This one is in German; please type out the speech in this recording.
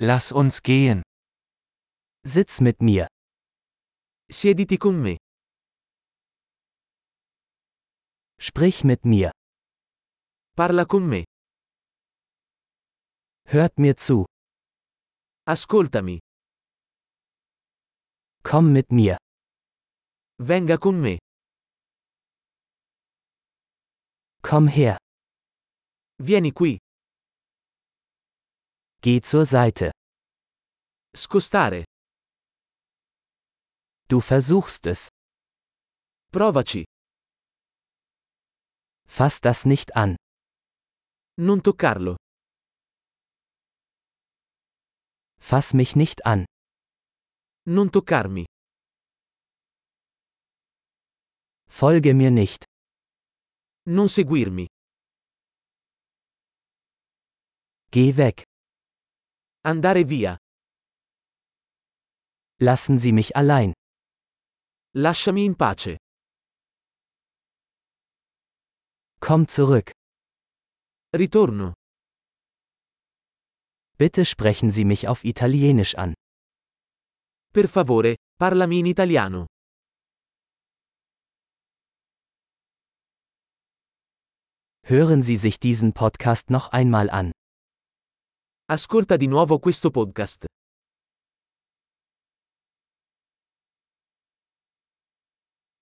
Lass uns gehen. Sitz mit mir. Siediti con me. Sprich mit mir. Parla con me. Hört mir zu. Ascoltami. Komm mit mir. Venga con me. Komm her. Vieni qui. Geh zur Seite. Scostare. Du versuchst es. Provaci. Fass das nicht an. Non toccarlo. Fass mich nicht an. Non toccarmi. Folge mir nicht. Non seguirmi. Geh weg. Andare via. Lassen Sie mich allein. Lasciami in pace. Komm zurück. Ritorno. Bitte sprechen Sie mich auf Italienisch an. Per favore, parlami in italiano. Hören Sie sich diesen Podcast noch einmal an. Ascolta di nuovo questo podcast.